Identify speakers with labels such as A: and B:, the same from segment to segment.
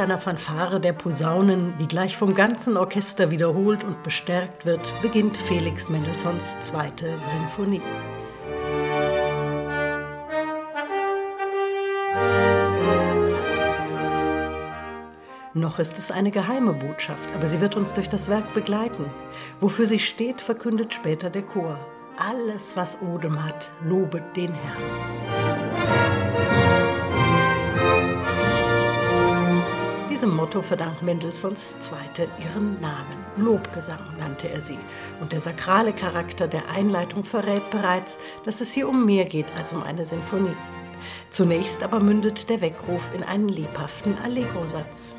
A: einer Fanfare der Posaunen, die gleich vom ganzen Orchester wiederholt und bestärkt wird, beginnt Felix Mendelssohns zweite Sinfonie. Noch ist es eine geheime Botschaft, aber sie wird uns durch das Werk begleiten. Wofür sie steht, verkündet später der Chor. Alles, was Odem hat, lobet den Herrn. Diesem Motto verdankt Mendelssohns Zweite ihren Namen. Lobgesang nannte er sie. Und der sakrale Charakter der Einleitung verrät bereits, dass es hier um mehr geht als um eine Sinfonie. Zunächst aber mündet der Weckruf in einen lebhaften Allegro-Satz.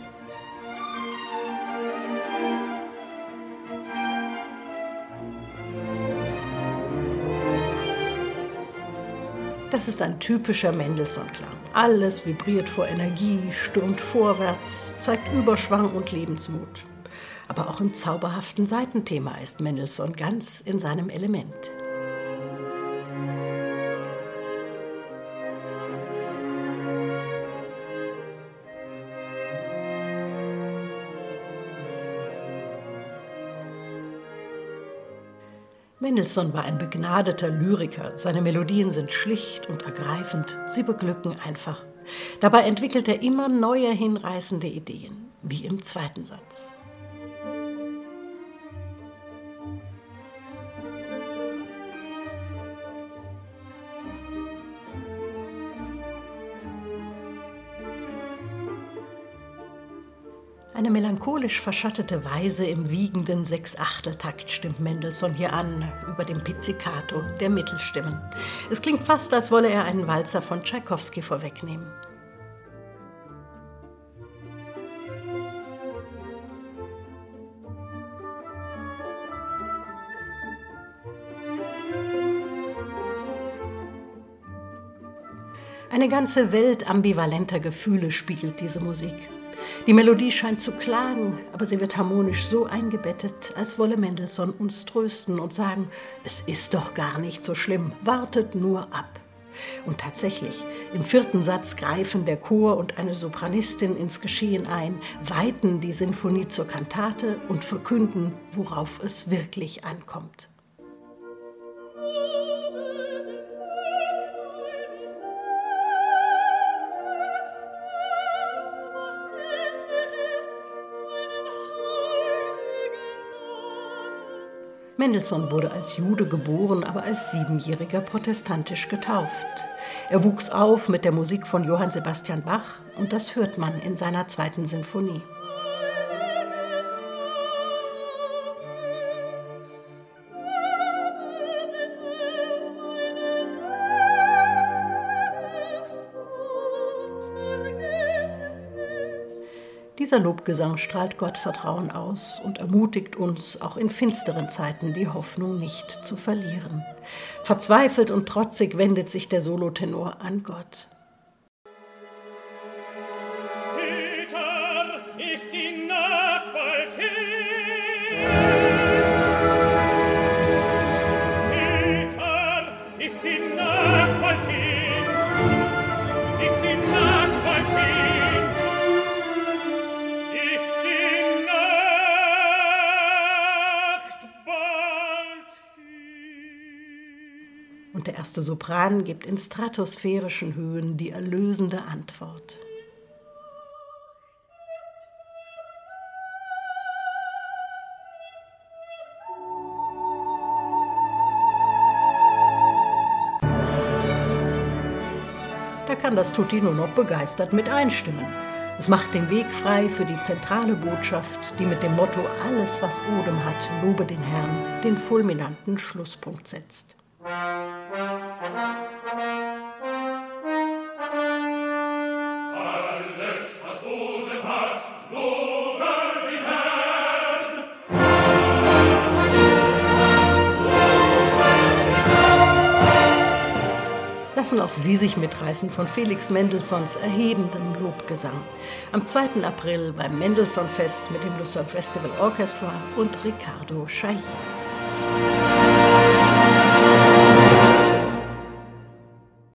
A: Das ist ein typischer Mendelssohn-Klang. Alles vibriert vor Energie, stürmt vorwärts, zeigt Überschwang und Lebensmut. Aber auch im zauberhaften Seitenthema ist Mendelssohn ganz in seinem Element. Mendelssohn war ein begnadeter Lyriker. Seine Melodien sind schlicht und ergreifend. Sie beglücken einfach. Dabei entwickelt er immer neue hinreißende Ideen, wie im zweiten Satz. Eine melancholisch verschattete Weise im wiegenden Sechsachteltakt stimmt Mendelssohn hier an, über dem Pizzicato der Mittelstimmen. Es klingt fast, als wolle er einen Walzer von Tschaikowski vorwegnehmen. Eine ganze Welt ambivalenter Gefühle spiegelt diese Musik. Die Melodie scheint zu klagen, aber sie wird harmonisch so eingebettet, als wolle Mendelssohn uns trösten und sagen, es ist doch gar nicht so schlimm, wartet nur ab. Und tatsächlich, im vierten Satz greifen der Chor und eine Sopranistin ins Geschehen ein, weiten die Sinfonie zur Kantate und verkünden, worauf es wirklich ankommt. Mendelssohn wurde als Jude geboren, aber als Siebenjähriger protestantisch getauft. Er wuchs auf mit der Musik von Johann Sebastian Bach und das hört man in seiner zweiten Sinfonie. Dieser Lobgesang strahlt Gottvertrauen aus und ermutigt uns, auch in finsteren Zeiten die Hoffnung nicht zu verlieren. Verzweifelt und trotzig wendet sich der Solotenor an Gott. Der erste Sopran gibt in stratosphärischen Höhen die erlösende Antwort. Da kann das Tutti nur noch begeistert mit einstimmen. Es macht den Weg frei für die zentrale Botschaft, die mit dem Motto Alles, was Odem hat, lobe den Herrn, den fulminanten Schlusspunkt setzt. Lassen auch Sie sich mitreißen von Felix Mendelssohns erhebendem Lobgesang. Am 2. April beim Mendelssohn-Fest mit dem Lucerne Festival Orchestra und Riccardo Chailly.